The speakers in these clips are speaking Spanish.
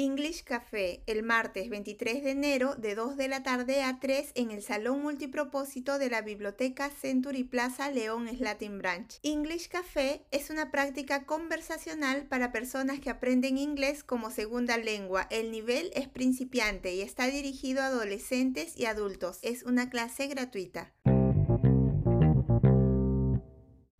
English Café el martes 23 de enero de 2 de la tarde a 3 en el Salón Multipropósito de la Biblioteca Century Plaza León Latin Branch. English Café es una práctica conversacional para personas que aprenden inglés como segunda lengua. El nivel es principiante y está dirigido a adolescentes y adultos. Es una clase gratuita.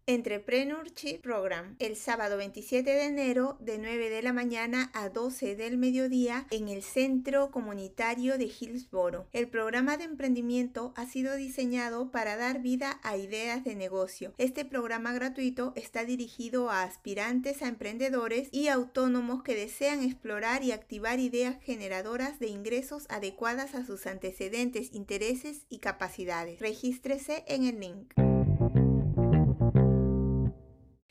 Entrepreneurship Program el sábado 27 de enero de 9 de la mañana a 12 del mediodía en el Centro Comunitario de Hillsboro. El programa de emprendimiento ha sido diseñado para dar vida a ideas de negocio. Este programa gratuito está dirigido a aspirantes a emprendedores y autónomos que desean explorar y activar ideas generadoras de ingresos adecuadas a sus antecedentes, intereses y capacidades. Regístrese en el link.